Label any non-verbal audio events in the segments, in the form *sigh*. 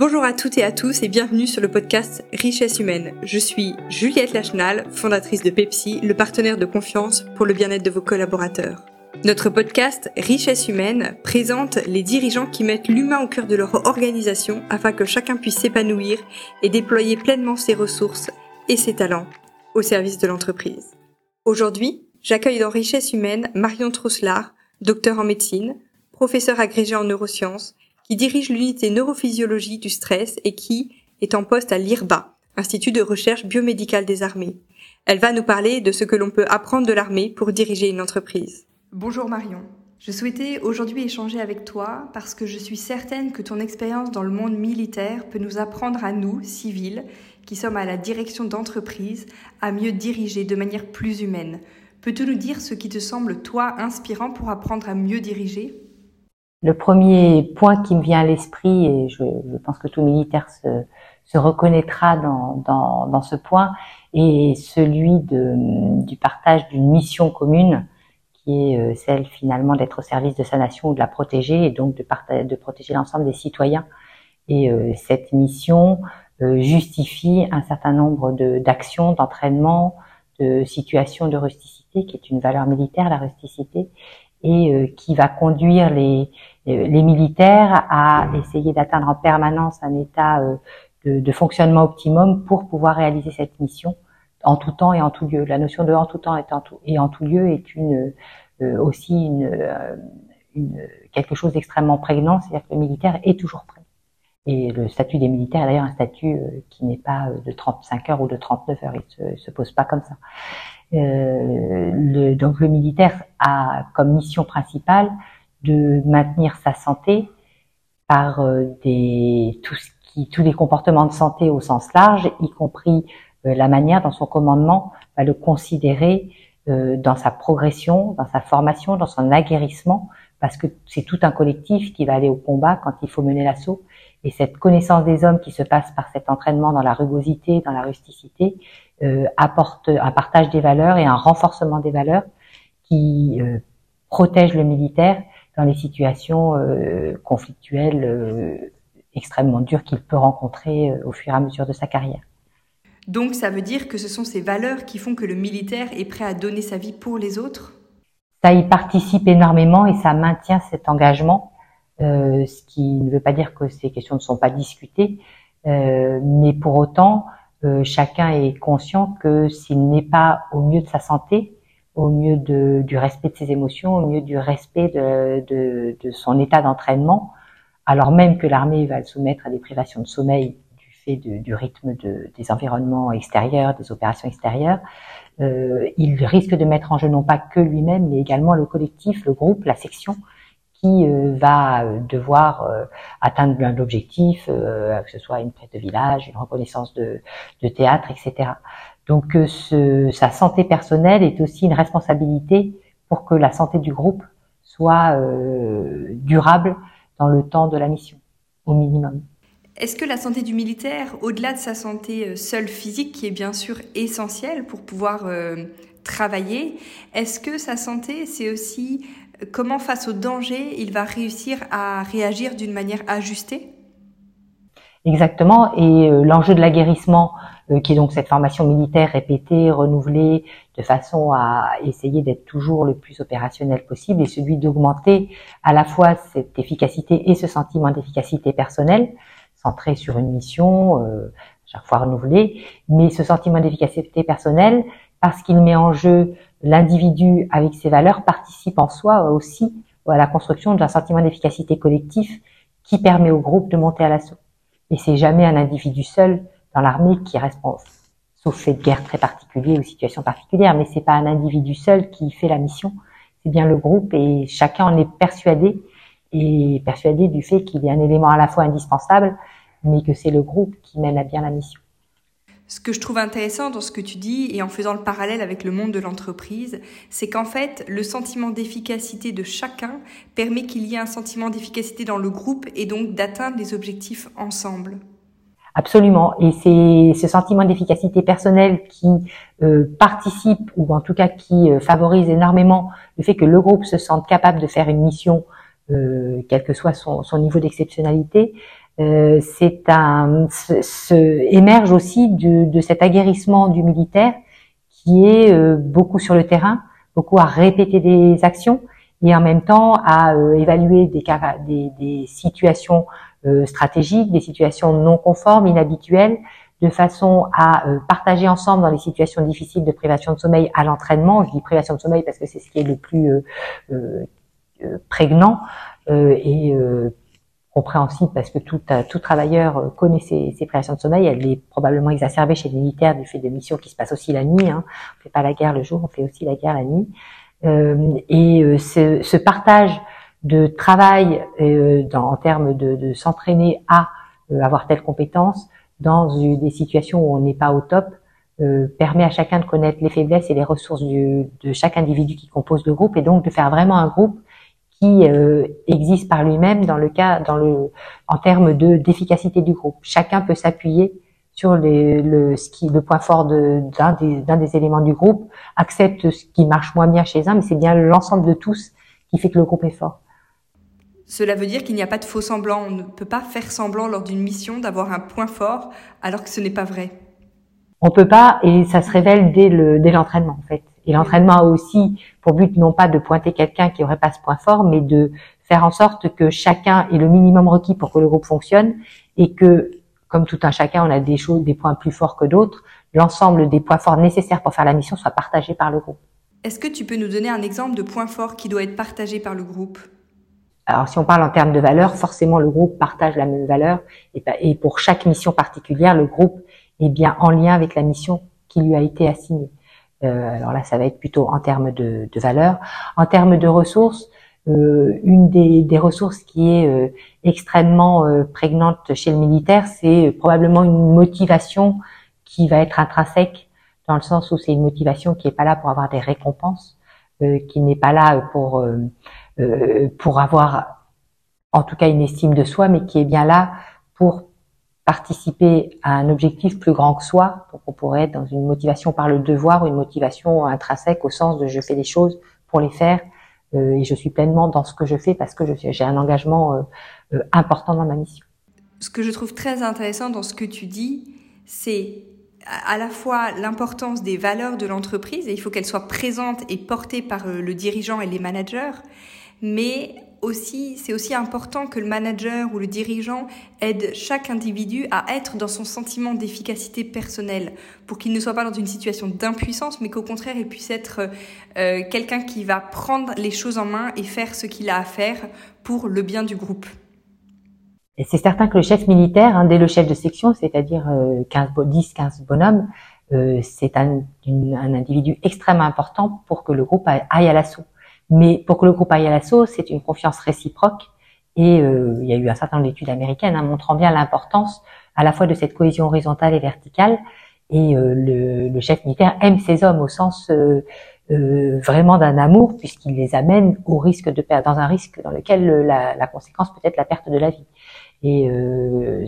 Bonjour à toutes et à tous et bienvenue sur le podcast Richesse humaine. Je suis Juliette Lachenal, fondatrice de Pepsi, le partenaire de confiance pour le bien-être de vos collaborateurs. Notre podcast Richesse humaine présente les dirigeants qui mettent l'humain au cœur de leur organisation afin que chacun puisse s'épanouir et déployer pleinement ses ressources et ses talents au service de l'entreprise. Aujourd'hui, j'accueille dans Richesse humaine Marion Trousselard, docteur en médecine, professeur agrégé en neurosciences, qui dirige l'unité neurophysiologie du stress et qui est en poste à l'IRBA, Institut de recherche biomédicale des armées. Elle va nous parler de ce que l'on peut apprendre de l'armée pour diriger une entreprise. Bonjour Marion. Je souhaitais aujourd'hui échanger avec toi parce que je suis certaine que ton expérience dans le monde militaire peut nous apprendre à nous, civils, qui sommes à la direction d'entreprise, à mieux diriger de manière plus humaine. Peux-tu nous dire ce qui te semble, toi, inspirant pour apprendre à mieux diriger? Le premier point qui me vient à l'esprit, et je, je, pense que tout militaire se, se reconnaîtra dans, dans, dans, ce point, est celui de, du partage d'une mission commune, qui est euh, celle finalement d'être au service de sa nation ou de la protéger, et donc de, de protéger l'ensemble des citoyens. Et euh, cette mission euh, justifie un certain nombre d'actions, d'entraînement, de situations de rusticité, qui est une valeur militaire, la rusticité, et euh, qui va conduire les, euh, les militaires à essayer d'atteindre en permanence un état euh, de, de, fonctionnement optimum pour pouvoir réaliser cette mission en tout temps et en tout lieu. La notion de en tout temps et en tout, et en tout lieu est une, aussi une, une, quelque chose d'extrêmement prégnant, c'est-à-dire que le militaire est toujours prêt. Et le statut des militaires est d'ailleurs un statut qui n'est pas de 35 heures ou de 39 heures, il se, se pose pas comme ça. Euh, le, donc le militaire a comme mission principale de maintenir sa santé par euh, des, tout ce qui, tous les comportements de santé au sens large, y compris euh, la manière dont son commandement va le considérer dans sa progression, dans sa formation, dans son aguerrissement, parce que c'est tout un collectif qui va aller au combat quand il faut mener l'assaut. Et cette connaissance des hommes qui se passe par cet entraînement dans la rugosité, dans la rusticité, apporte un partage des valeurs et un renforcement des valeurs qui euh, protège le militaire dans les situations euh, conflictuelles euh, extrêmement dures qu'il peut rencontrer au fur et à mesure de sa carrière. Donc ça veut dire que ce sont ces valeurs qui font que le militaire est prêt à donner sa vie pour les autres? Ça y participe énormément et ça maintient cet engagement, euh, ce qui ne veut pas dire que ces questions ne sont pas discutées, euh, mais pour autant, euh, chacun est conscient que s'il n'est pas au mieux de sa santé, au mieux de, du respect de ses émotions, au mieux du respect de, de, de son état d'entraînement, alors même que l'armée va le soumettre à des privations de sommeil du fait du rythme des environnements extérieurs, des opérations extérieures, euh, il risque de mettre en jeu non pas que lui-même, mais également le collectif, le groupe, la section, qui euh, va euh, devoir euh, atteindre un objectif, que ce soit une prête de village, une reconnaissance de, théâtre, etc. Donc sa santé personnelle est aussi une responsabilité pour que la santé du groupe soit durable dans le temps de la mission, au minimum. Est-ce que la santé du militaire, au-delà de sa santé seule physique, qui est bien sûr essentielle pour pouvoir travailler, est-ce que sa santé, c'est aussi comment face au danger, il va réussir à réagir d'une manière ajustée? Exactement. Et euh, l'enjeu de l'aguerrissement, euh, qui est donc cette formation militaire répétée, renouvelée, de façon à essayer d'être toujours le plus opérationnel possible, et celui d'augmenter à la fois cette efficacité et ce sentiment d'efficacité personnelle, centré sur une mission, euh, chaque fois renouvelée, mais ce sentiment d'efficacité personnelle, parce qu'il met en jeu l'individu avec ses valeurs participe en soi aussi à la construction d'un sentiment d'efficacité collectif qui permet au groupe de monter à l'assaut. Et c'est jamais un individu seul dans l'armée qui reste, sauf fait de guerre très particulier ou situation particulière, mais c'est pas un individu seul qui fait la mission, c'est bien le groupe et chacun en est persuadé et persuadé du fait qu'il y a un élément à la fois indispensable, mais que c'est le groupe qui mène à bien la mission. Ce que je trouve intéressant dans ce que tu dis et en faisant le parallèle avec le monde de l'entreprise, c'est qu'en fait, le sentiment d'efficacité de chacun permet qu'il y ait un sentiment d'efficacité dans le groupe et donc d'atteindre les objectifs ensemble. Absolument. Et c'est ce sentiment d'efficacité personnelle qui euh, participe, ou en tout cas qui euh, favorise énormément le fait que le groupe se sente capable de faire une mission, euh, quel que soit son niveau d'exceptionnalité, euh, c'est un se, émerge aussi de, de, cet aguerrissement du militaire qui est euh, beaucoup sur le terrain, beaucoup à répéter des actions et en même temps à euh, évaluer des, des, des situations stratégiques, des situations non conformes, inhabituelles, de façon à partager ensemble dans les situations difficiles de privation de sommeil à l'entraînement. Je dis privation de sommeil parce que c'est ce qui est le plus prégnant et compréhensible parce que tout, euh, travailleur euh, connaît ses, ses privations de sommeil. Elle est probablement exacerbée chez les militaires du fait de missions qui se passent aussi la nuit. Hein. On fait pas la guerre le jour, on fait aussi la guerre la nuit. Euh, et ce, partage de travail en termes de, s'entraîner à avoir telle compétence dans des situations où on n'est pas au top permet à chacun de connaître les faiblesses et les ressources de chaque individu qui compose le groupe et donc de faire vraiment un groupe qui euh, existe par lui-même dans le cas, dans le, en termes de d'efficacité du groupe. Chacun peut s'appuyer sur les, le, ce qui, le point fort d'un des, des éléments du groupe, accepte ce qui marche moins bien chez un, mais c'est bien l'ensemble de tous qui fait que le groupe est fort. Cela veut dire qu'il n'y a pas de faux semblant. On ne peut pas faire semblant lors d'une mission d'avoir un point fort alors que ce n'est pas vrai. On peut pas, et ça se révèle dès le dès l'entraînement en fait. Et l'entraînement a aussi pour but non pas de pointer quelqu'un qui aurait pas ce point fort, mais de faire en sorte que chacun ait le minimum requis pour que le groupe fonctionne et que, comme tout un chacun, on a des choses, des points plus forts que d'autres, l'ensemble des points forts nécessaires pour faire la mission soit partagé par le groupe. Est-ce que tu peux nous donner un exemple de point fort qui doit être partagé par le groupe? Alors, si on parle en termes de valeur, forcément, le groupe partage la même valeur. Et pour chaque mission particulière, le groupe est bien en lien avec la mission qui lui a été assignée. Euh, alors là, ça va être plutôt en termes de, de valeur. En termes de ressources, euh, une des, des, ressources qui est euh, extrêmement euh, prégnante chez le militaire, c'est probablement une motivation qui va être intrinsèque, dans le sens où c'est une motivation qui n'est pas là pour avoir des récompenses, qui n'est pas là pour pour avoir en tout cas une estime de soi, mais qui est bien là pour participer à un objectif plus grand que soi. Donc on pourrait être dans une motivation par le devoir, une motivation intrinsèque au sens de je fais des choses pour les faire euh, et je suis pleinement dans ce que je fais parce que j'ai un engagement euh, euh, important dans ma mission. Ce que je trouve très intéressant dans ce que tu dis, c'est à la fois l'importance des valeurs de l'entreprise et il faut qu'elles soient présentes et portées par le dirigeant et les managers, mais c'est aussi important que le manager ou le dirigeant aide chaque individu à être dans son sentiment d'efficacité personnelle pour qu'il ne soit pas dans une situation d'impuissance, mais qu'au contraire, il puisse être euh, quelqu'un qui va prendre les choses en main et faire ce qu'il a à faire pour le bien du groupe. C'est certain que le chef militaire, hein, dès le chef de section, c'est-à-dire 15, 10, 15 bonhommes, euh, c'est un, un individu extrêmement important pour que le groupe aille à l'assaut. Mais pour que le groupe aille à l'assaut, c'est une confiance réciproque. Et euh, il y a eu un certain nombre d'études américaines hein, montrant bien l'importance à la fois de cette cohésion horizontale et verticale. Et euh, le, le, chef militaire aime ses hommes au sens euh, euh vraiment d'un amour, puisqu'il les amène au risque de perdre, dans un risque dans lequel la, la conséquence peut être la perte de la vie. Et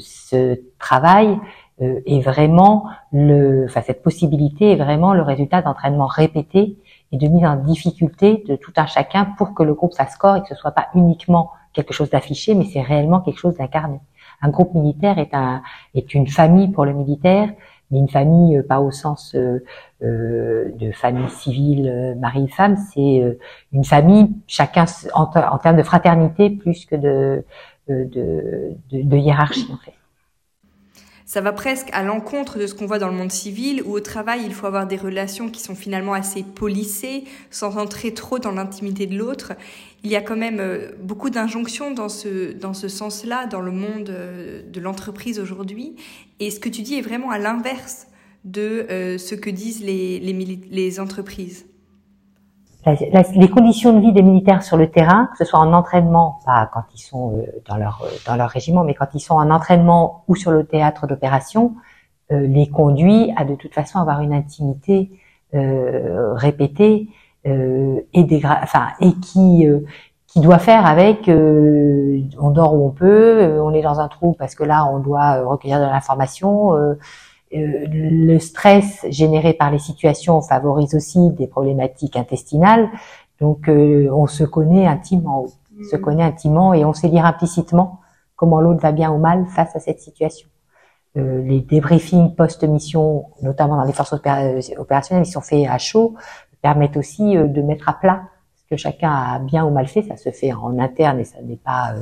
ce travail est vraiment le, enfin cette possibilité est vraiment le résultat d'entraînements répétés et de mise en difficulté de tout un chacun pour que le groupe fasse corps et que ce soit pas uniquement quelque chose d'affiché, mais c'est réellement quelque chose d'incarné. Un groupe militaire est, un, est une famille pour le militaire, mais une famille euh, pas au sens euh, euh, de famille civile, euh, mari-femme, c'est une famille, chacun en, en, termes de fraternité plus que de, de, de, de hiérarchie en fait. Ça va presque à l'encontre de ce qu'on voit dans le monde civil, où au travail, il faut avoir des relations qui sont finalement assez polissées, sans entrer trop dans l'intimité de l'autre. Il y a quand même euh, beaucoup d'injonctions dans ce, dans ce sens-là, dans le monde euh, de l'entreprise aujourd'hui. Et ce que tu dis est vraiment à l'inverse de euh, ce que disent les, les, les entreprises les conditions de vie des militaires sur le terrain, que ce soit en entraînement, quand ils sont euh, dans leur euh, dans leur régiment, mais quand ils sont en entraînement ou sur le théâtre d'opération, euh, les conduit à de toute façon avoir une intimité répétée et enfin et qui qui doit faire avec on dort où on peut, on est dans un trou parce que là on doit recueillir de l'information euh, le stress généré par les situations favorise aussi des problématiques intestinales. Donc, euh, on se connaît intimement, on se mm. connaît intimement et on sait lire implicitement comment l'autre va bien ou mal face à cette situation. Euh, les débriefings post-mission, notamment dans les forces opérationnelles, ils sont faits à chaud, permettent aussi de mettre à plat ce que chacun a bien ou mal fait. Ça se fait en interne et ça n'est pas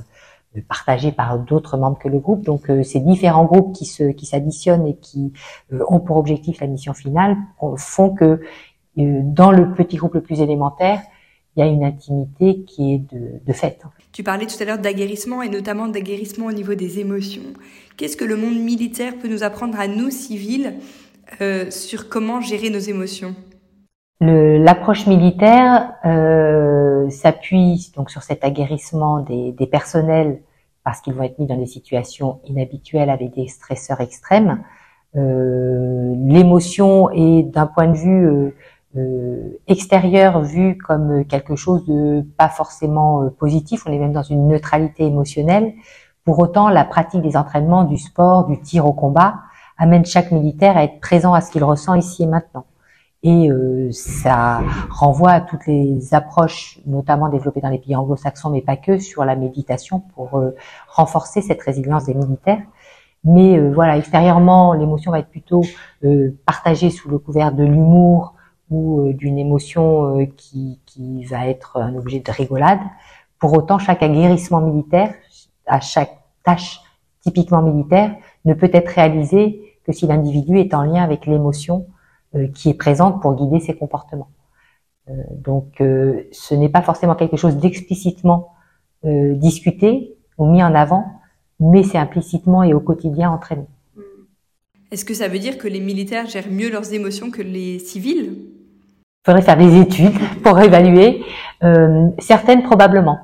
partagé par d'autres membres que le groupe. Donc euh, ces différents groupes qui se qui s'additionnent et qui euh, ont pour objectif la mission finale font que euh, dans le petit groupe le plus élémentaire, il y a une intimité qui est de, de fait. Tu parlais tout à l'heure d'aguerrissement et notamment d'aguerrissement au niveau des émotions. Qu'est-ce que le monde militaire peut nous apprendre à nous civils sur comment gérer nos émotions? L'approche militaire euh, s'appuie donc sur cet aguerrissement des, personnels parce qu'ils vont être mis dans des situations inhabituelles avec des stresseurs extrêmes. Euh, L'émotion est d'un point de vue euh, extérieur vu comme quelque chose de pas forcément positif. On est même dans une neutralité émotionnelle. Pour autant, la pratique des entraînements, du sport, du tir au combat amène chaque militaire à être présent à ce qu'il ressent ici et maintenant. Et euh, ça renvoie à toutes les approches, notamment développées dans les pays anglo-saxons, mais pas que, sur la méditation pour euh, renforcer cette résilience des militaires. Mais euh, voilà, extérieurement, l'émotion va être plutôt partagée sous le couvert de l'humour ou d'une émotion qui, qui va être un objet de rigolade. Pour autant, chaque aguerrissement militaire, à chaque tâche typiquement militaire, ne peut être réalisé que si l'individu est en lien avec l'émotion euh, qui est présente pour guider ses comportements. Euh, donc, euh, ce n'est pas forcément quelque chose d'explicitement discuté ou mis en avant, mais c'est implicitement et au quotidien entraîné. Est-ce que ça veut dire que les militaires gèrent mieux leurs émotions que les civils? Il faudrait faire des études pour *laughs* évaluer. Euh, certaines probablement.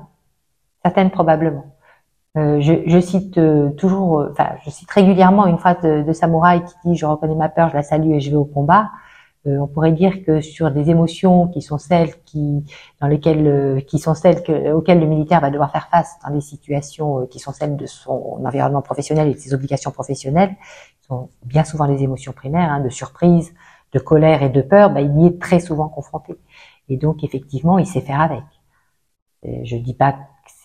Certaines probablement. Euh, je, cite toujours, enfin, je cite régulièrement une phrase de, de Samouraï qui dit :« Je reconnais ma peur, je la salue et je vais au combat. » Euh, on pourrait dire que sur des émotions qui sont celles qui, dans lesquelles, euh, qui sont celles que, auxquelles le militaire va devoir faire face dans des situations euh, qui sont celles de son environnement professionnel et de ses obligations professionnelles, sont bien souvent les émotions primaires, hein, de surprise, de colère et de peur, bah, il y est très souvent confronté. Et donc effectivement, il sait faire avec. Je dis pas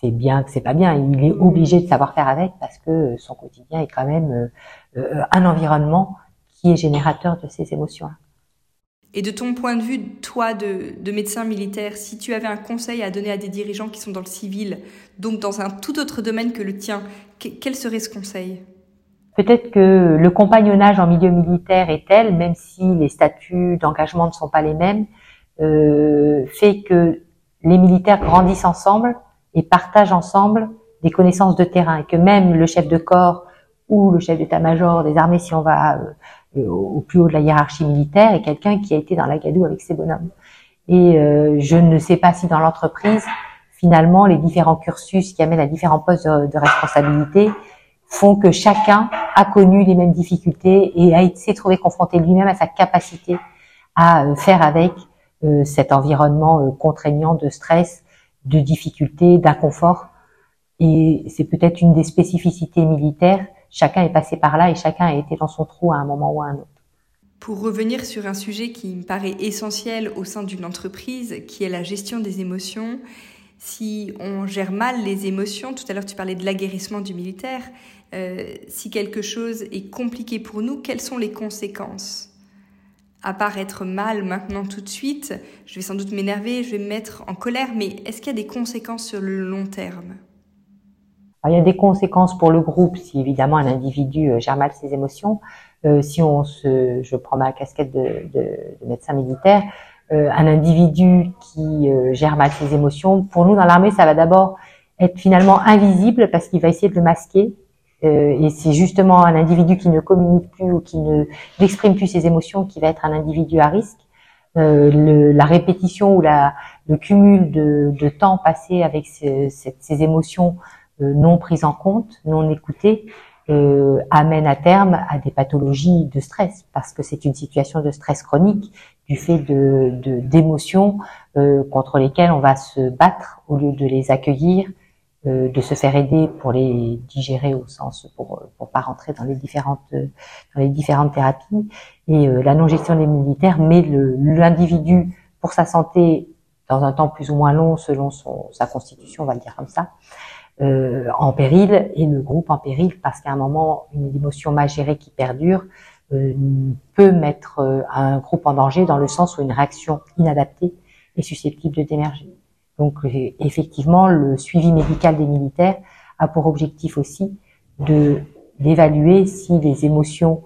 c'est bien, que c'est pas bien. Il est obligé de savoir faire avec parce que son quotidien est quand même un environnement qui est générateur de ces émotions. Et de ton point de vue, toi, de, médecin militaire, si tu avais un conseil à donner à des dirigeants qui sont dans le civil, donc dans un tout autre domaine que le tien, quel serait ce conseil? Peut-être que le compagnonnage en milieu militaire est tel, même si les statuts d'engagement ne sont pas les mêmes, euh, fait que les militaires grandissent ensemble et partagent ensemble des connaissances de terrain, et que même le chef de corps ou le chef d'état-major des armées, si on va euh, euh, au plus haut de la hiérarchie militaire, est quelqu'un qui a été dans la gadoue avec ses bonhommes. Et euh, je ne sais pas si dans l'entreprise, finalement, les différents cursus qui amènent à différents postes de, responsabilité font que chacun a connu les mêmes difficultés et été trouvé confronté lui-même à sa capacité à euh, faire avec cet environnement contraignant de stress, de difficultés, d'inconfort. Et c'est peut-être une des spécificités militaires chacun est passé par là et chacun a été dans son trou à un moment ou à un autre. Pour revenir sur un sujet qui me paraît essentiel au sein d'une entreprise, qui est la gestion des émotions, si on gère mal les émotions, tout à l'heure tu parlais de l'aguerrissement du militaire, euh, si quelque chose est compliqué pour nous, quelles sont les conséquences? À part être mal maintenant tout de suite, je vais sans doute m'énerver, je vais me mettre en colère, mais est-ce qu'il y a des conséquences sur le long terme? Il y a des conséquences pour le groupe si évidemment un individu euh, gère mal ses émotions. Euh, si on se, je prends ma casquette de médecin militaire, euh, un individu qui euh, gère mal ses émotions, pour nous dans l'armée, ça va d'abord être finalement invisible parce qu'il va essayer de le masquer. Euh, et c'est justement un individu qui ne communique plus ou qui ne n'exprime plus ses émotions qui va être un individu à risque. Le, la répétition ou la, le cumul de, de temps passé avec ces, émotions euh, non prise en compte, non écoutée, euh, amène à terme à des pathologies de stress parce que c'est une situation de stress chronique du fait de d'émotions euh, contre lesquelles on va se battre au lieu de les accueillir, euh, de se faire aider pour les digérer au sens pour pour pas rentrer dans les différentes dans les différentes thérapies et euh, la non gestion des militaires met l'individu pour sa santé dans un temps plus ou moins long selon son, sa constitution, on va le dire comme ça, euh, en péril et le groupe en péril parce qu'à un moment, une émotion mal gérée qui perdure euh, peut mettre euh, un groupe en danger dans le sens où une réaction inadaptée est susceptible de d'émerger. Donc effectivement, le suivi médical des militaires a pour objectif aussi de d'évaluer si les émotions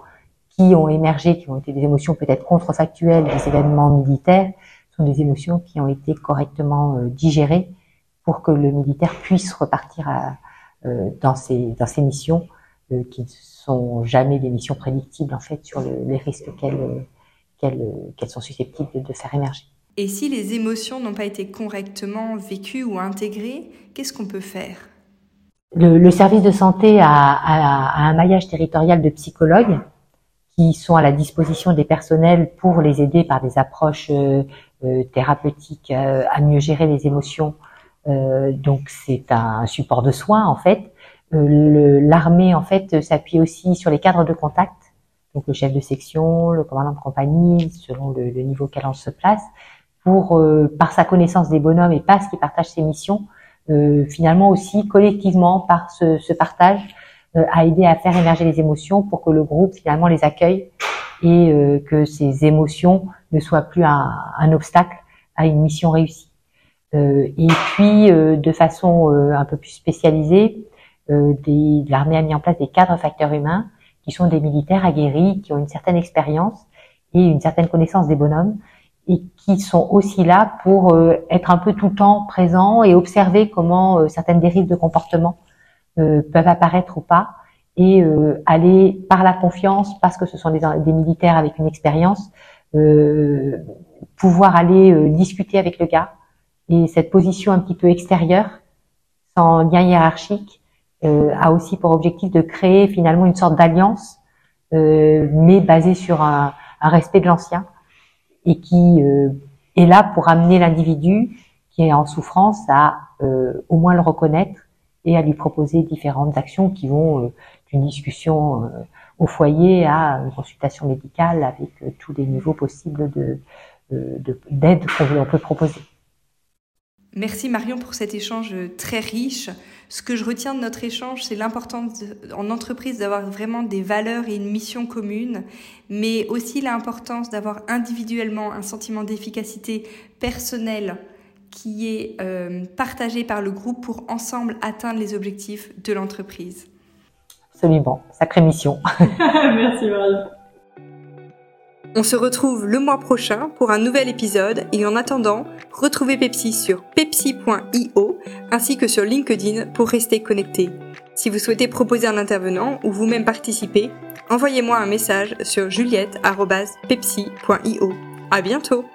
qui ont émergé, qui ont été des émotions peut-être contrefactuelles des événements militaires, sont des émotions qui ont été correctement digérées pour que le militaire puisse repartir euh, dans, ses, dans ses missions euh, qui ne sont jamais des missions prédictibles en fait sur le, les risques qu'elles qu'elles sont susceptibles de, faire émerger. Et si les émotions n'ont pas été correctement vécues ou intégrées, qu'est-ce qu'on peut faire? Le, service de santé a, un maillage territorial de psychologues qui sont à la disposition des personnels pour les aider par des approches euh, euh thérapeutiques euh, à mieux gérer les émotions. Donc c'est un support de soins en fait. L'armée en fait s'appuie aussi sur les cadres de contact, donc le chef de section, le commandant de compagnie, selon le, le niveau qu'elle en se place, euh, par sa connaissance des bonhommes et parce qu'il partage ses missions, finalement aussi collectivement par ce, partage à aider à faire émerger les émotions pour que le groupe finalement les accueille et que ces émotions ne soient plus un, un obstacle à une mission réussie. Euh, et puis, euh, de façon euh, un peu plus spécialisée, l'armée a mis en place des cadres facteurs humains qui sont des militaires aguerris, qui ont une certaine expérience et une certaine connaissance des bonhommes et qui sont aussi là pour être un peu tout le temps présents et observer comment certaines dérives de comportement peuvent apparaître ou pas et aller par la confiance, parce que ce sont des, des militaires avec une expérience, pouvoir aller discuter avec le gars, et cette position un petit peu extérieure, sans lien hiérarchique, euh, a aussi pour objectif de créer finalement une sorte d'alliance, euh, mais basée sur un, un respect de l'ancien, et qui euh, est là pour amener l'individu qui est en souffrance à euh, au moins le reconnaître et à lui proposer différentes actions qui vont euh, d'une discussion au foyer à une consultation médicale avec tous les niveaux possibles de d'aide qu'on peut proposer. Merci Marion pour cet échange très riche. Ce que je retiens de notre échange, c'est l'importance en entreprise d'avoir vraiment des valeurs et une mission commune, mais aussi l'importance d'avoir individuellement un sentiment d'efficacité personnelle qui est euh, partagé par le groupe pour ensemble atteindre les objectifs de l'entreprise. Absolument, sacrée mission. *laughs* *laughs* Merci Marion. On se retrouve le mois prochain pour un nouvel épisode et en attendant, retrouvez Pepsi sur pepsi.io ainsi que sur LinkedIn pour rester connecté. Si vous souhaitez proposer un intervenant ou vous-même participer, envoyez-moi un message sur juliette.pepsi.io. À bientôt!